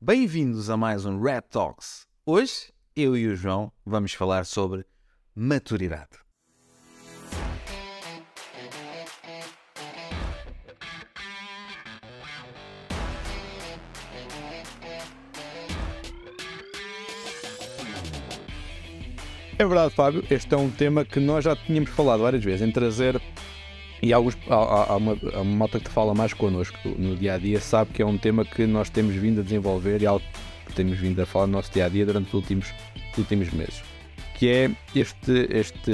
Bem-vindos a mais um Red Talks. Hoje, eu e o João vamos falar sobre maturidade. É verdade, Fábio. Este é um tema que nós já tínhamos falado várias vezes em trazer. E alguns, há, há, uma, há uma malta que fala mais connosco no dia a dia, sabe que é um tema que nós temos vindo a desenvolver e algo que temos vindo a falar no nosso dia a dia durante os últimos, os últimos meses. Que é este, este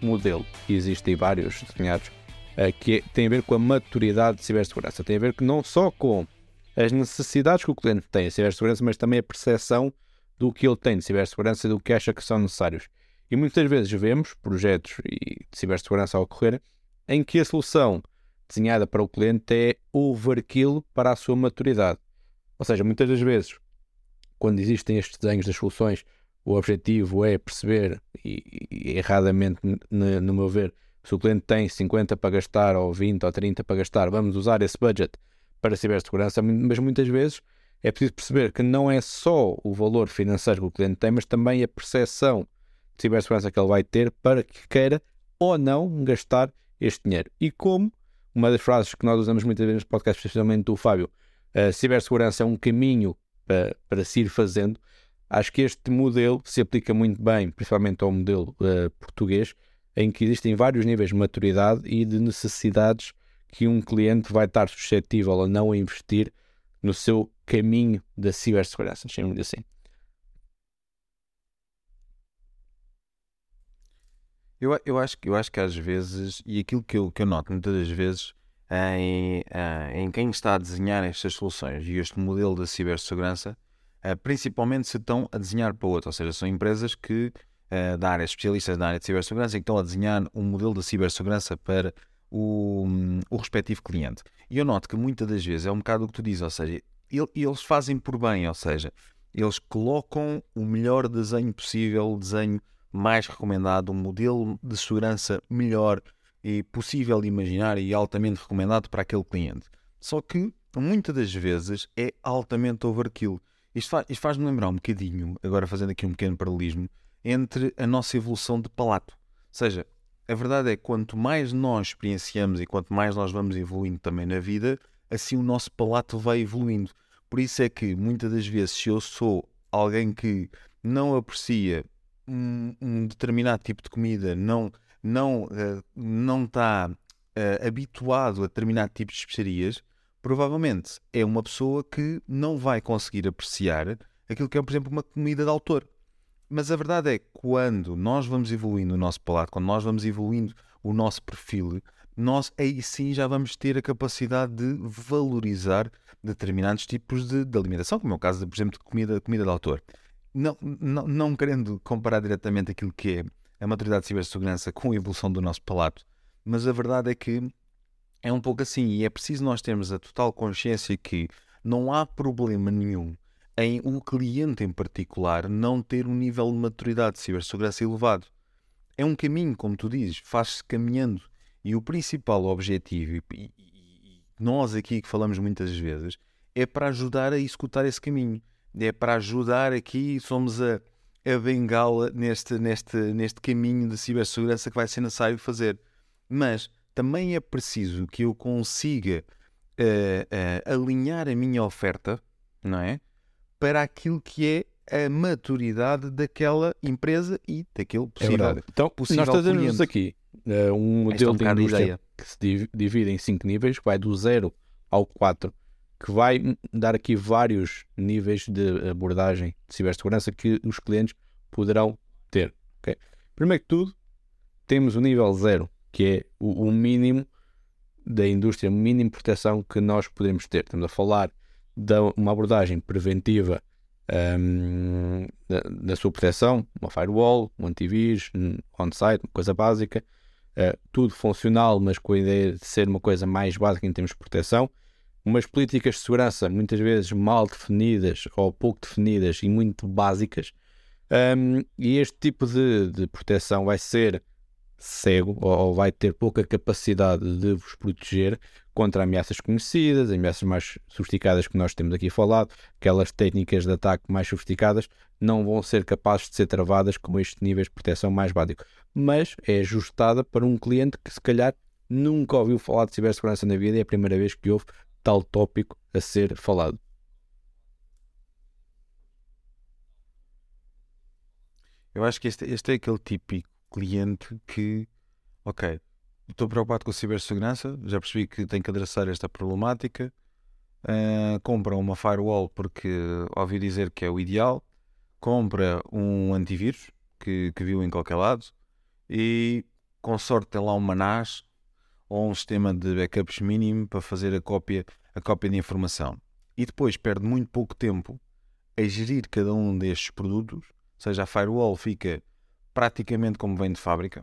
modelo, que existem vários desenhados, eh, que é, tem a ver com a maturidade de cibersegurança. Tem a ver que não só com as necessidades que o cliente tem de cibersegurança, mas também a percepção do que ele tem de cibersegurança e do que acha que são necessários. E muitas vezes vemos projetos de cibersegurança a ocorrer em que a solução desenhada para o cliente é overkill para a sua maturidade. Ou seja, muitas das vezes, quando existem estes desenhos das soluções, o objetivo é perceber, e, e erradamente, no, meu ver, se o cliente tem 50 para gastar, ou 20 ou 30 para gastar, vamos usar esse budget para cibersegurança, mas muitas vezes é preciso perceber que não é só o valor financeiro que o cliente tem, mas também a percepção de cibersegurança que ele vai ter para que queira ou não gastar este dinheiro. E como, uma das frases que nós usamos muitas vezes no podcast, especialmente do Fábio, a cibersegurança é um caminho para, para se ir fazendo, acho que este modelo se aplica muito bem, principalmente ao modelo uh, português, em que existem vários níveis de maturidade e de necessidades que um cliente vai estar suscetível a não investir no seu caminho da cibersegurança, chamemos assim. Eu, eu, acho, eu acho que às vezes, e aquilo que eu, que eu noto muitas das vezes em, eh, em quem está a desenhar estas soluções e este modelo da cibersegurança, eh, principalmente se estão a desenhar para outro, ou seja, são empresas que eh, da área, especialistas da área de cibersegurança, que estão a desenhar um modelo de cibersegurança para o, o respectivo cliente. E eu noto que muitas das vezes é um bocado o que tu dizes, ou seja, eles fazem por bem, ou seja, eles colocam o melhor desenho possível, desenho mais recomendado, um modelo de segurança melhor e possível de imaginar e altamente recomendado para aquele cliente. Só que muitas das vezes é altamente overkill. Isto, faz, isto faz-me lembrar um bocadinho, agora fazendo aqui um pequeno paralelismo, entre a nossa evolução de palato. Ou seja, a verdade é que quanto mais nós experienciamos e quanto mais nós vamos evoluindo também na vida, assim o nosso palato vai evoluindo. Por isso é que muitas das vezes, se eu sou alguém que não aprecia um, um determinado tipo de comida, não não uh, não está uh, habituado a determinado tipo de especiarias, provavelmente é uma pessoa que não vai conseguir apreciar aquilo que é, por exemplo, uma comida de autor. Mas a verdade é que quando nós vamos evoluindo o nosso palato, quando nós vamos evoluindo o nosso perfil, nós aí sim já vamos ter a capacidade de valorizar determinados tipos de, de alimentação, como é o caso, por exemplo, de comida, comida de autor. Não, não, não querendo comparar diretamente aquilo que é a maturidade de cibersegurança com a evolução do nosso palato, mas a verdade é que é um pouco assim e é preciso nós termos a total consciência que não há problema nenhum em o cliente em particular não ter um nível de maturidade de cibersegurança elevado. É um caminho, como tu dizes, faz-se caminhando. E o principal objetivo, e, nós aqui que falamos muitas vezes, é para ajudar a executar esse caminho. É para ajudar aqui, somos a, a bengala neste, neste, neste caminho de cibersegurança que vai ser necessário fazer. Mas também é preciso que eu consiga uh, uh, alinhar a minha oferta, não é? Para aquilo que é a maturidade daquela empresa e daquele possível. É então, possível nós trazemos aqui uh, um modelo é um de indústria ideia. que se divide em cinco níveis, que vai do 0 ao 4, que vai dar aqui vários níveis de abordagem de cibersegurança que os clientes poderão ter. Okay? Primeiro que tudo, temos o nível 0, que é o, o mínimo da indústria, mínimo proteção que nós podemos ter. Estamos a falar de uma abordagem preventiva um, da, da, sua proteção, uma firewall, um antivírus, um on-site, uma coisa básica, uh, tudo funcional, mas com a ideia de ser uma coisa mais básica em termos de proteção. Umas políticas de segurança muitas vezes mal definidas ou pouco definidas e muito básicas. Um, e este tipo de, de proteção vai ser cego ou, vai ter pouca capacidade de vos proteger contra ameaças conhecidas, ameaças mais sofisticadas que nós temos aqui falado, aquelas técnicas de ataque mais sofisticadas não vão ser capazes de ser travadas com estes níveis de proteção mais básico. Mas é ajustada para um cliente que se calhar nunca ouviu falar de cibersegurança na vida e é a primeira vez que houve tal tópico a ser falado. Eu acho que este, este é aquele típico cliente que, ok, estou preocupado com a cibersegurança, já percebi que tenho que adressar esta problemática, uh, compra uma firewall porque ouviu dizer que é o ideal, compra um antivírus que, que viu em qualquer lado e com sorte tem lá uma NAS ou um sistema de backups mínimo para fazer a cópia, a cópia de informação. E depois perde muito pouco tempo a gerir cada um destes produtos ou seja, a firewall fica praticamente como vem de fábrica.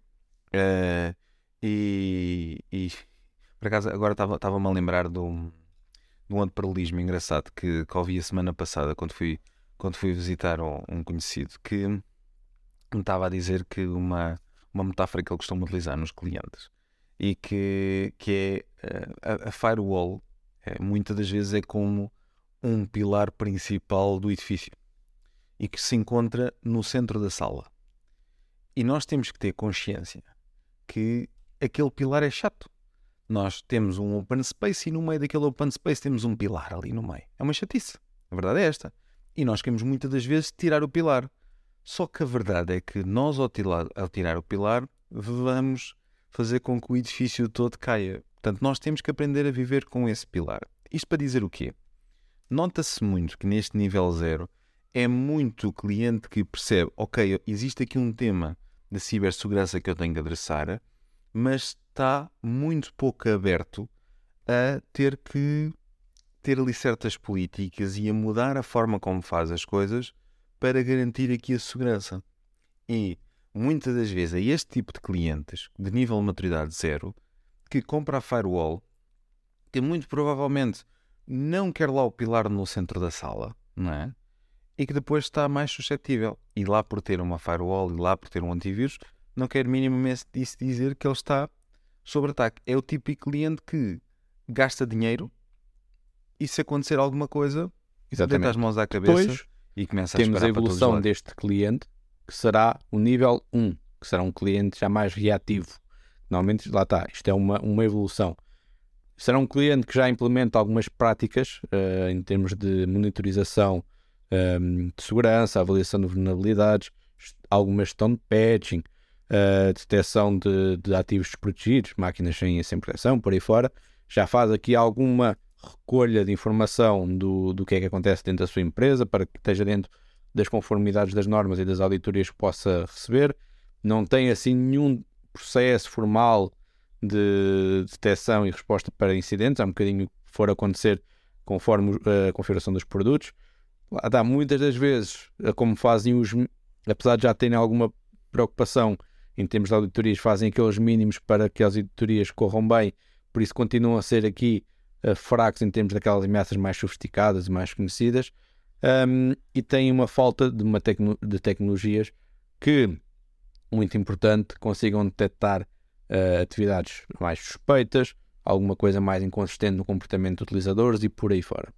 Uh, e, e, por acaso agora estava-me a lembrar de um, de um engraçado que, que ouvi a semana passada quando fui, quando fui visitar um, um conhecido que me estava a dizer que uma, uma metáfora que ele costuma utilizar nos clientes e que, que é uh, a, a firewall é, muitas das vezes é como um pilar principal do edifício e que se encontra no centro da sala. E nós temos que ter consciência que aquele pilar é chato. Nós temos um open space e no meio daquele open space temos um pilar ali no meio. É uma chatice. A verdade é esta. E nós queremos muitas das vezes tirar o pilar. Só que a verdade é que nós, ao tirar, ao tirar o pilar, vamos fazer com que o edifício todo caia. Portanto, nós temos que aprender a viver com esse pilar. Isto para dizer o quê? Nota-se muito que neste nível zero é muito cliente que percebe, ok, existe aqui um tema da cibersegurança que eu tenho que adressar, mas está muito pouco aberto a ter que ter ali certas políticas e a mudar a forma como faz as coisas para garantir aqui a segurança. E muitas das vezes é este tipo de clientes de nível de maturidade zero que compra a firewall que muito provavelmente não quer lá o pilar no centro da sala, não é? e que depois está mais suscetível. E lá por ter uma firewall e lá por ter um antivírus, não quer minimamente dizer que ele está sob ataque. É o típico cliente que gasta dinheiro e se acontecer alguma coisa, Exatamente. deita as mãos à cabeça depois, e começa a Temos a evolução deste cliente, que será o nível 1, que será um cliente já mais reativo. Normalmente, lá está, isto é uma, uma evolução. Será um cliente que já implementa algumas práticas uh, em termos de monitorização um, de segurança, avaliação de vulnerabilidades, alguma gestão de patching, uh, detecção de, de, ativos desprotegidos, máquinas sem, sem proteção, por aí fora. Já faz aqui alguma recolha de informação do, do que é que acontece dentro da sua empresa para que esteja dentro das conformidades das normas e das auditorias que possa receber. Não tem assim nenhum processo formal de detecção e resposta para incidentes, há um bocadinho for acontecer conforme a configuração dos produtos. Dá, muitas das vezes, como fazem os, apesar de já terem alguma preocupação em termos de auditorias, fazem aqueles mínimos para que as auditorias corram bem, por isso continuam a ser aqui uh, fracos em termos daquelas ameaças mais sofisticadas e mais conhecidas, um, e têm uma falta de, uma tecno de tecnologias que, muito importante, consigam detectar uh, atividades mais suspeitas, alguma coisa mais inconsistente no comportamento dos utilizadores e por aí fora.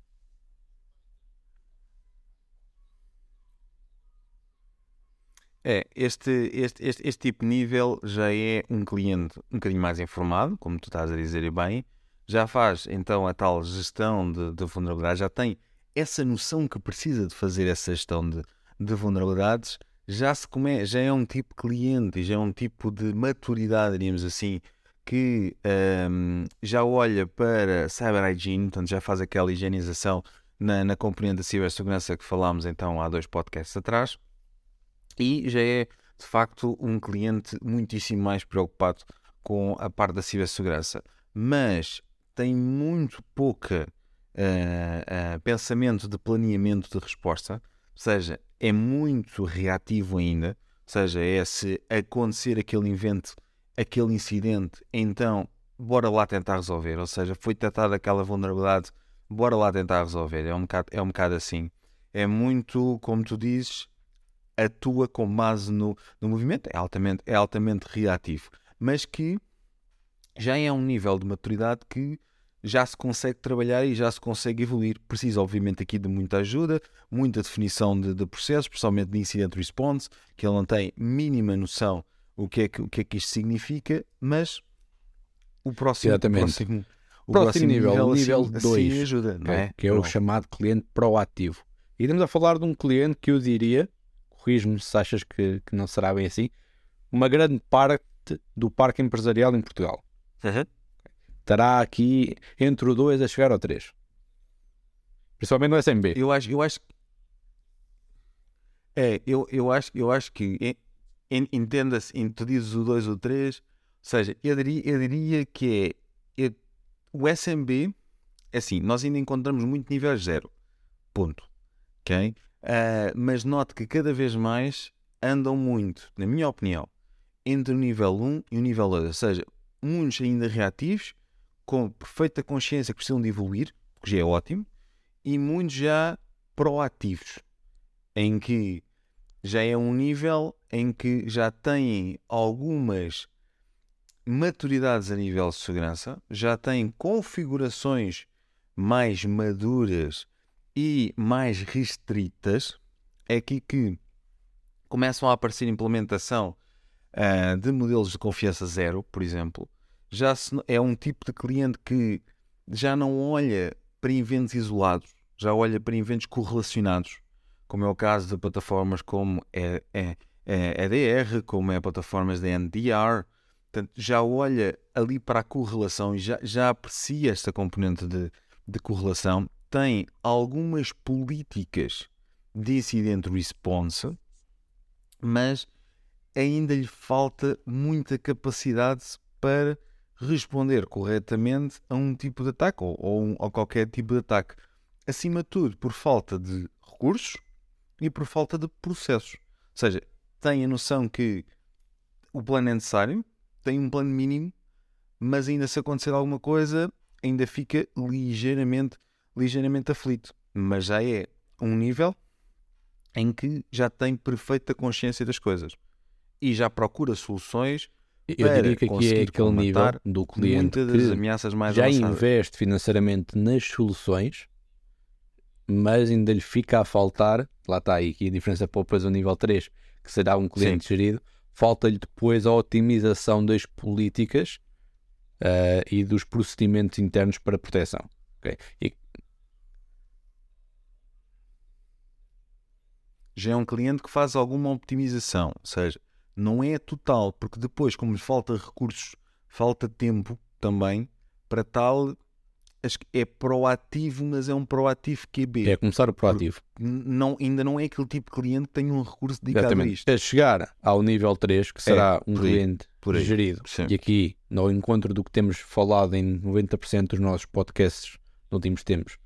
É, este, este, este, este tipo de nível já é um cliente um bocadinho mais informado, como tu estás a dizer bem, já faz então a tal gestão de, de vulnerabilidade, já tem essa noção que precisa de fazer essa gestão de, de vulnerabilidades, já, se come, já é um tipo de cliente, já é um tipo de maturidade, diríamos assim, que um, já olha para cyber hygiene, portanto já faz aquela higienização na, na componente da cibersegurança que falámos então há dois podcasts atrás. E já é de facto um cliente muitíssimo mais preocupado com a parte da cibersegurança, mas tem muito pouca uh, uh, pensamento de planeamento de resposta, ou seja, é muito reativo ainda, ou seja, é se acontecer aquele evento, aquele incidente, então bora lá tentar resolver, ou seja, foi detectada aquela vulnerabilidade, bora lá tentar resolver, é um bocado, é um bocado assim. É muito, como tu dizes, atua com base no, no movimento, é altamente, é altamente reativo. mas que já é um nível de maturidade que já se consegue trabalhar e já se consegue evoluir. Precisa, obviamente, aqui de muita ajuda, muita definição de, de processos, principalmente de incident response, que ele não tem mínima noção o que é que, o que, é que isto significa, mas o próximo, o próximo, o próximo, nível, nível, nível 2, assim ajuda, não é? que é o chamado cliente proativo. E estamos a falar de um cliente que eu diria, corrijo-me se achas que, que não será bem assim, uma grande parte do parque empresarial em Portugal. Uhum. Estará aqui entre o 2 a chegar ao 3. Principalmente no SMB. Eu acho, eu acho é, eu, eu, acho, eu acho que entenda-se, tu dizes o 2 ou o 3, ou seja, eu diria, eu diria que é, é o SMB, é assim, nós ainda encontramos muito nível 0, ponto, ok? Uh, mas note que cada vez mais andam muito, na minha opinião, entre o nível 1 e o nível 2, ou seja, muitos ainda reativos, com perfeita consciência que precisam de evoluir, que já é ótimo, e muitos já proativos, em que já é um nível em que já têm algumas maturidades a nível de segurança, já têm configurações mais maduras e mais restritas. É aqui que começam a aparecer implementação uh, de modelos de confiança zero, por exemplo. Já se, é um tipo de cliente que já não olha para eventos isolados, já olha para eventos correlacionados como é o caso de plataformas como é, é, é EDR, como é plataformas de NDR. Portanto, já olha ali para a correlação e já, já aprecia esta componente de, de correlação. Tem algumas políticas de incident response, mas ainda lhe falta muita capacidade para responder corretamente a um tipo de ataque ou, ou, ou qualquer tipo de ataque. Acima de tudo, por falta de recursos, e por falta de processos. Ou seja, tem a noção que o plano é necessário, tem um plano mínimo, mas ainda se acontecer alguma coisa, ainda fica ligeiramente, ligeiramente aflito. Mas já é um nível em que já tem perfeita consciência das coisas e já procura soluções eu diria que aqui é aquele nível do cliente que ameaças mais já avançadas. investe financeiramente nas soluções mas ainda lhe fica a faltar, lá está aí, que a diferença para depois o nível 3, que será um cliente Sim. gerido, falta-lhe depois a otimização das políticas uh, e dos procedimentos internos para proteção. Okay? E... Já é um cliente que faz alguma optimização, ou seja, não é total, porque depois, como lhe falta recursos, falta tempo também para tal acho que é proativo, mas é um proativo QB. É começar o proativo. Não, ainda não é aquele tipo de cliente que tem um recurso dedicado Exatamente. a isto. É chegar ao nível 3, que será é, um cliente aí, gerido. Sim. E aqui, no encontro do que temos falado em 90% dos nossos podcasts nos últimos tempos,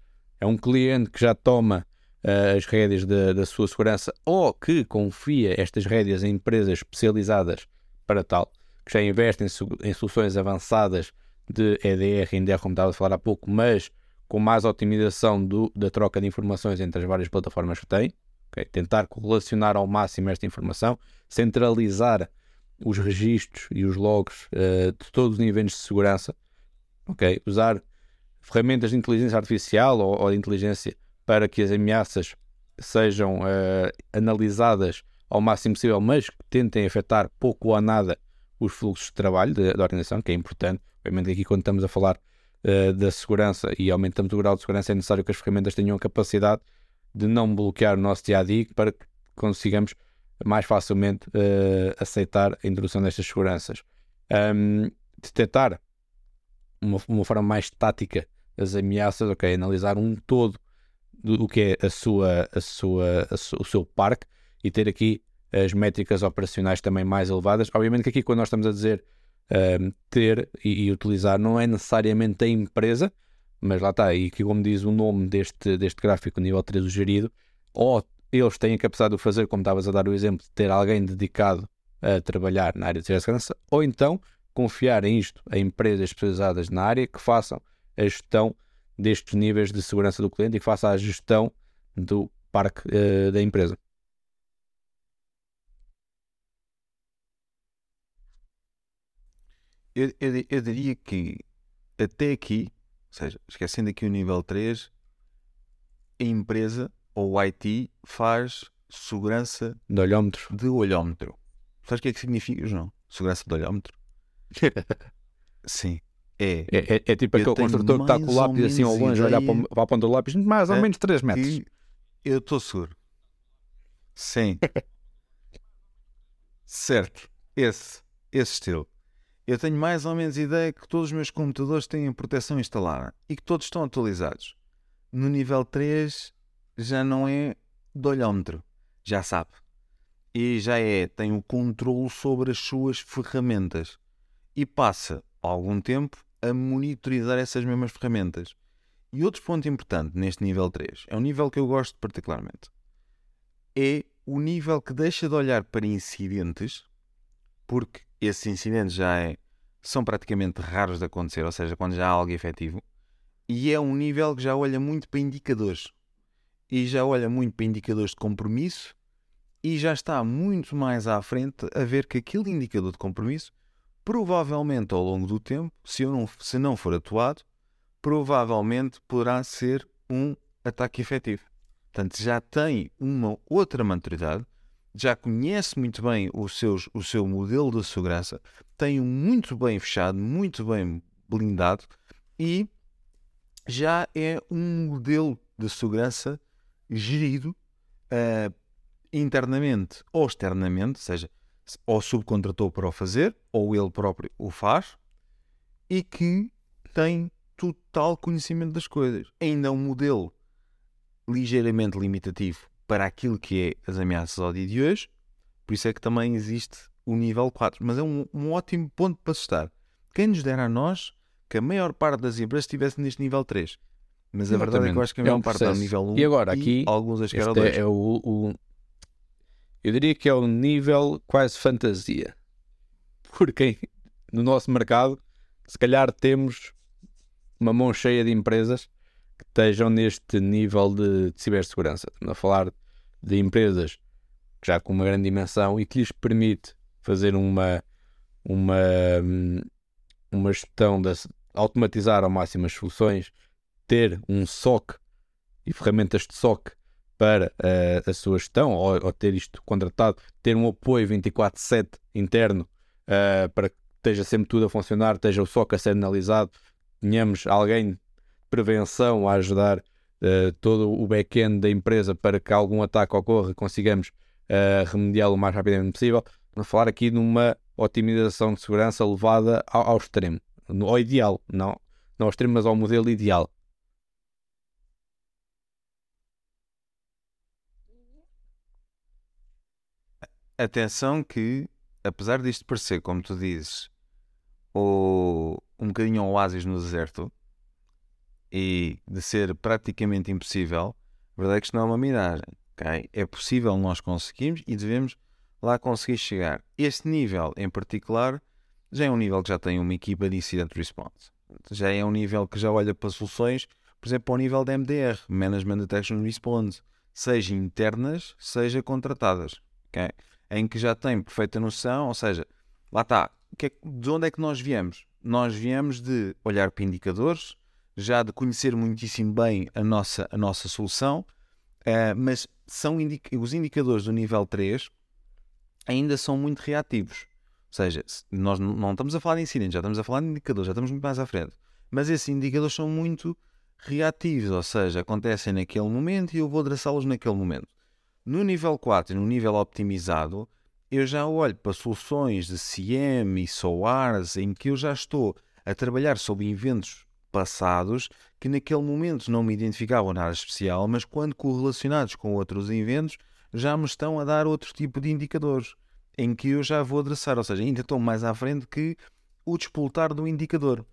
é um cliente que já toma uh, as rédeas da, da sua segurança ou que confia estas rédeas em empresas especializadas para tal, que já investem em, soluções avançadas de EDR, NDR, como estava a falar há pouco, mas com mais otimização do, da troca de informações entre as várias plataformas que tem. Okay? Tentar correlacionar ao máximo esta informação, centralizar os registros e os logs uh, de todos os níveis de segurança, okay? usar ferramentas de inteligência artificial ou, ou de inteligência para que as ameaças sejam uh, analisadas ao máximo possível, mas que tentem afetar pouco ou nada os fluxos de trabalho da organização, que é importante. Obviamente, aqui, quando estamos a falar uh, da segurança e aumentamos o grau de segurança, é necessário que as ferramentas tenham a capacidade de não bloquear o nosso dia a dia para que consigamos mais facilmente uh, aceitar a introdução destas seguranças. Um, detectar uma, uma forma mais tática as ameaças, ok, analisar um todo do, que é a sua, a sua, a su, o seu parque e ter aqui as métricas operacionais também mais elevadas. Obviamente que aqui quando nós estamos a dizer uh, ter e, e, utilizar não é necessariamente a empresa, mas lá está, e que como diz o nome deste, deste gráfico, nível 3 gerido, ou eles têm a capacidade de o fazer, como estavas a dar o exemplo, de ter alguém dedicado a trabalhar na área de segurança, ou então confiar em isto a empresas especializadas na área que façam a gestão destes níveis de segurança do cliente e que façam a gestão do parque uh, da empresa. eu, eu, eu diria que até aqui, ou seja, esquecendo aqui o nível 3, a empresa ou o IT faz segurança De olhómetro. de olhómetro. Sabes o que é que significa, João? Segurança de olhómetro? Sim. É É, é- é tipo Eu aquele construtor que está com o lápis assim ao longe, a olhar para, para a ponta do lápis, mais ou É menos 3 metros. eu estou seguro. Sim. certo. Esse. Esse estilo. Eu tenho mais ou menos ideia que todos os meus computadores têm proteção instalada e que todos estão atualizados. No nível 3 já não é de olhómetro, já sabe. E já é, tem o controle sobre as suas ferramentas e passa algum tempo a monitorizar essas mesmas ferramentas. E outro ponto importante neste nível 3, é um nível que eu gosto particularmente, é o nível que deixa de olhar para incidentes, porque esses incidentes já é- são praticamente raros de acontecer, ou seja, quando já há algo efetivo, e é um nível que já olha muito para indicadores. E já olha muito para indicadores de compromisso e já está muito mais à frente a ver que aquele indicador de compromisso, provavelmente ao longo do tempo, se, eu não, se não for atuado, provavelmente poderá ser um ataque efetivo. Portanto, já tem uma outra maturidade, já conhece muito bem os seus, o seu modelo de segurança, tem um muito bem fechado, muito bem blindado e já é um modelo de segurança gerido eh, internamente ou externamente, ou seja, ou subcontratou para o fazer, ou ele próprio o faz, e que tem total conhecimento das coisas. Ainda é um modelo ligeiramente limitativo para aquilo que é as ameaças ao dia de hoje, por isso é que também existe o nível 4. Mas é um, um ótimo ponto para se estar. Quem nos dera a nós que a maior parte das empresas estivesse neste nível 3. Mas a verdade é que eu acho que a É maior um parte está no nível 1 E agora, aqui, alguns a chegar ao Este 2. é, é o, o- Eu diria que é o nível quase fantasia. Porque no nosso mercado, se calhar temos uma mão cheia de empresas que estejam neste nível de, de cibersegurança. Estamos a falar de empresas já com uma grande dimensão e que lhes permite fazer uma, uma, uma gestão, de automatizar ao máximo as soluções, ter um SOC e ferramentas de SOC para eh, a sua gestão ou, ou ter isto contratado, ter um apoio 24/7 interno eh, para que esteja sempre tudo a funcionar, esteja o SOC a ser analisado, tenhamos alguém de prevenção a ajudar eh, todo o back-end da empresa para que algum ataque ocorra, consigamos eh, remediá-lo o mais rapidamente possível. Vamos falar aqui de uma otimização de segurança levada ao, ao extremo, no- ao ideal, não, não ao extremo, mas ao modelo ideal. Atenção que, apesar disto parecer, como tu dizes, o, um bocadinho um oásis no deserto e de ser praticamente impossível, a verdade é que isto não é uma miragem. ok? É possível nós conseguirmos e devemos lá conseguir chegar. Este nível em particular já é um nível que já tem uma equipa de incident response. Já é um nível que já olha para soluções, por exemplo, ao nível da MDR, Management Detection Response, seja internas, seja contratadas. ok? Em que já tem perfeita noção, ou seja, lá está, é de onde é que nós viemos? Nós viemos de olhar para indicadores, já de conhecer muitíssimo bem a nossa, a nossa solução, eh, mas são indica- os indicadores do nível 3 ainda são muito reativos. Ou seja, se- nós não estamos a falar de incidentes, já estamos a falar de indicadores, já estamos muito mais à frente. Mas esses indicadores são muito reativos, ou seja, acontecem naquele momento e eu vou adressá-los naquele momento. No nível 4 e no nível optimizado, eu já olho para soluções de CM e SOARs em que eu já estou a trabalhar sobre eventos passados que naquele momento não me identificavam nada especial, mas quando correlacionados com outros eventos já me estão a dar outro tipo de indicadores em que eu já vou adressar, ou seja, ainda estou mais à frente que o despoltar do indicador.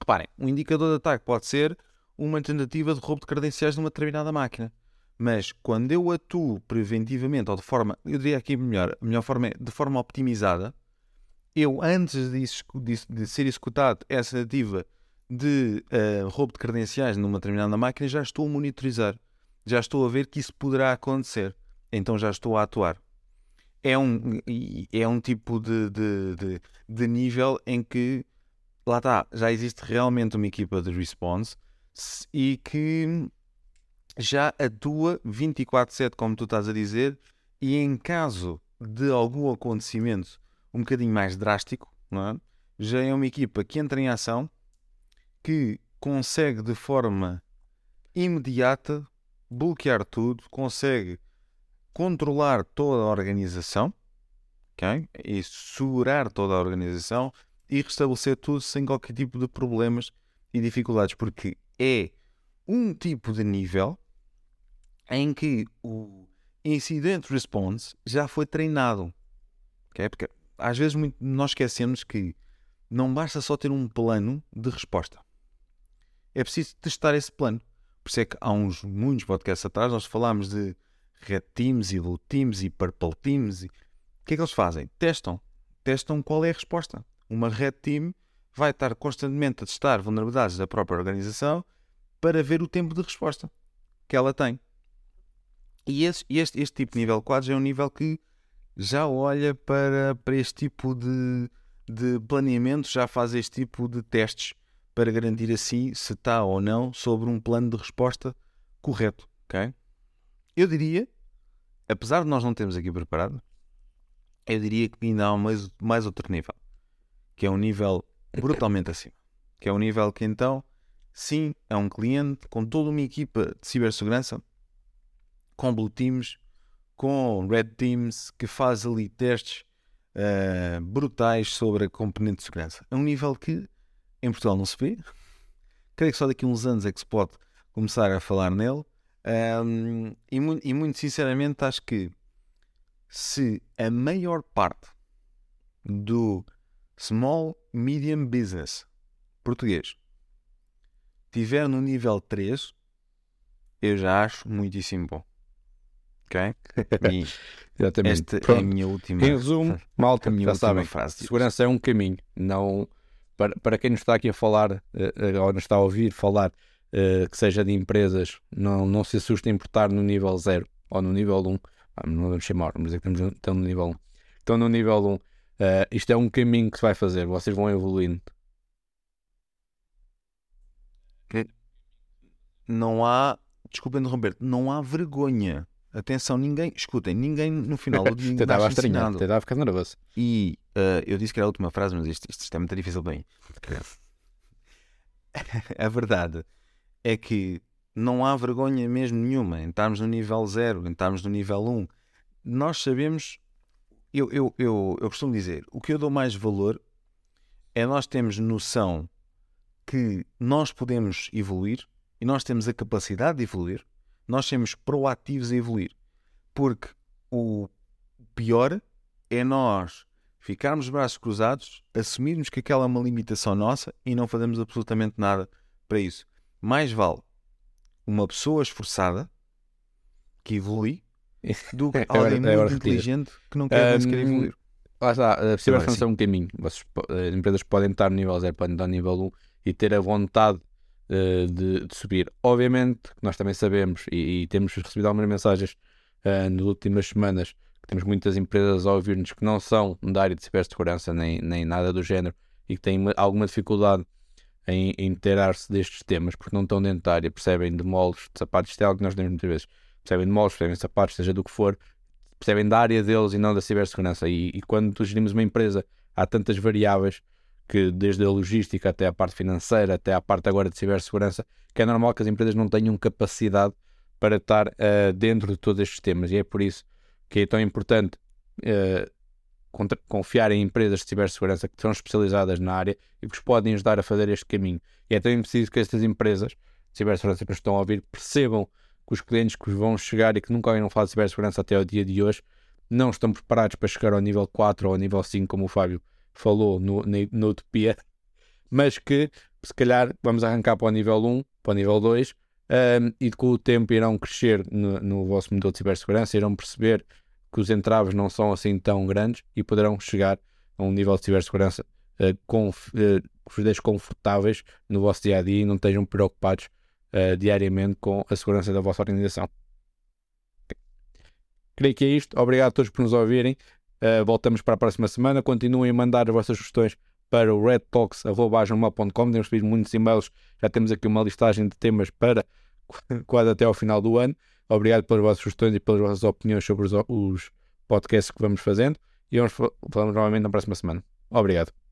Reparem, um indicador de ataque pode ser uma tentativa de roubo de credenciais de uma determinada máquina. Mas quando eu atuo preventivamente ou de forma, eu diria aqui melhor, a melhor forma é de forma optimizada, eu antes de, de- de ser executado essa tentativa de eh, roubo de credenciais numa determinada máquina, já estou a monitorizar, já estou a ver que isso poderá acontecer, então já estou a atuar. é um, é um tipo de, de, de, de nível em que lá está, já existe realmente uma equipa de response e que já atua 24-7, como tu estás a dizer, e em caso de algum acontecimento um bocadinho mais drástico, é? já é uma equipa que entra em ação, que consegue de forma imediata bloquear tudo, consegue controlar toda a organização okay? e segurar toda a organização e restabelecer tudo sem qualquer tipo de problemas e dificuldades, porque é um tipo de nível em que o incident response já foi treinado. Okay? Porque às vezes muito, nós esquecemos que não basta só ter um plano de resposta. É preciso testar esse plano. Por isso é que há uns muitos podcasts atrás nós falámos de Red Teams e Blue Teams e Purple Teams. E... O que é que eles fazem? Testam. Testam qual é a resposta. Uma Red Team vai estar constantemente a testar vulnerabilidades da própria organização para ver o tempo de resposta que ela tem. E este, este, tipo de nível 4 é um nível que já olha para, para este tipo de, de planeamento, já faz este tipo de testes para garantir assim se está ou não sobre um plano de resposta correto. Okay? Eu diria, apesar de nós não termos aqui preparado, eu diria que ainda há mais, mais outro nível, que é um nível brutalmente acima. Que é um nível que então, sim, é um cliente com toda uma equipa de cibersegurança, com Blue Teams, com Red Teams, que faz ali testes uh, brutais sobre a componente de segurança. É um nível que em Portugal não se vê. Creio que só daqui a uns anos é que se pode começar a falar nele. Um, e, e muito sinceramente acho que se a maior parte do small medium business português tiver no nível 3, eu já acho muitíssimo bom. Ok? E Exatamente. esta Pronto. é a minha última. Em resumo, malta, já sabem, frase segurança é um caminho. Não, para, para quem nos está aqui a falar, uh, ou nos está a ouvir falar, uh, que seja de empresas, não, não se assuste em importar no nível 0 ou no nível 1. Ah, não vamos chamar, vamos dizer que estamos, estão no nível 1. Estão no nível 1. Uh, isto é um caminho que se vai fazer, vocês vão evoluindo. Não há, desculpem interromper, não há vergonha Atenção, ninguém, escutem, ninguém no final do dia estava a estranhar, estava a ficar nervoso. E uh, eu disse que era a última frase, mas isto, isto, isto é muito difícil bem. a verdade é que não há vergonha mesmo nenhuma em estarmos no nível 0, em estarmos no nível 1. Um. Nós sabemos, eu, eu, eu, eu costumo dizer, o que eu dou mais valor é nós termos noção que nós podemos evoluir e nós temos a capacidade de evoluir nós sermos proativos a evoluir. Porque o pior é nós ficarmos braços cruzados, assumirmos que aquela é uma limitação nossa e não fazemos absolutamente nada para isso. Mais vale uma pessoa esforçada que evolui do que alguém é, muito inteligente que não quer um, sequer evoluir. Lá está, a cibersegurança é um caminho. As empresas podem estar no nível 0, podem estar no nível 1 e ter a vontade uh, de, de, subir. Obviamente, nós também sabemos e, e temos recebido algumas mensagens uh, nas últimas semanas que temos muitas empresas a ouvir-nos que não são da área de cibersegurança nem, nem nada do género e que têm uma, alguma dificuldade em, em inteirar-se destes temas porque não estão dentro da área, percebem de moldes, de sapatos, isto é algo que nós temos muitas vezes, percebem de moldes, percebem de sapatos, seja do que for, percebem da área deles e não da cibersegurança. E, e quando gerimos uma empresa, há tantas variáveis que desde a logística até a parte financeira, até a parte agora de cibersegurança, que é normal que as empresas não tenham capacidade para estar uh, dentro de todos estes temas. E é por isso que é tão importante uh, confiar em empresas de cibersegurança que são especializadas na área e que vos podem ajudar a fazer este caminho. E é também preciso que estas empresas de cibersegurança que nos estão a ouvir percebam que os clientes que vão chegar e que nunca ouviram falar de cibersegurança até o dia de hoje não estão preparados para chegar ao nível 4 ou ao nível 5, como o Fábio falou no, na, Utopia, mas que se calhar vamos arrancar para o nível 1, para o nível 2, um, e com o tempo irão crescer no, no vosso modelo de cibersegurança, irão perceber que os entraves não são assim tão grandes e poderão chegar a um nível de cibersegurança uh, com, uh, confortáveis no vosso dia a dia e não estejam preocupados uh, diariamente com a segurança da vossa organização. creio que é isto. Obrigado a todos por nos ouvirem. Uh, voltamos para a próxima semana. Continuem a mandar as vossas sugestões para o redtalks.com. Temos recebido muitos e-mails. Já temos aqui uma listagem de temas para quase até ao final do ano. Obrigado pelas vossas sugestões e pelas vossas opiniões sobre os, os podcasts que vamos fazendo. E vamos falamos novamente na próxima semana. Obrigado.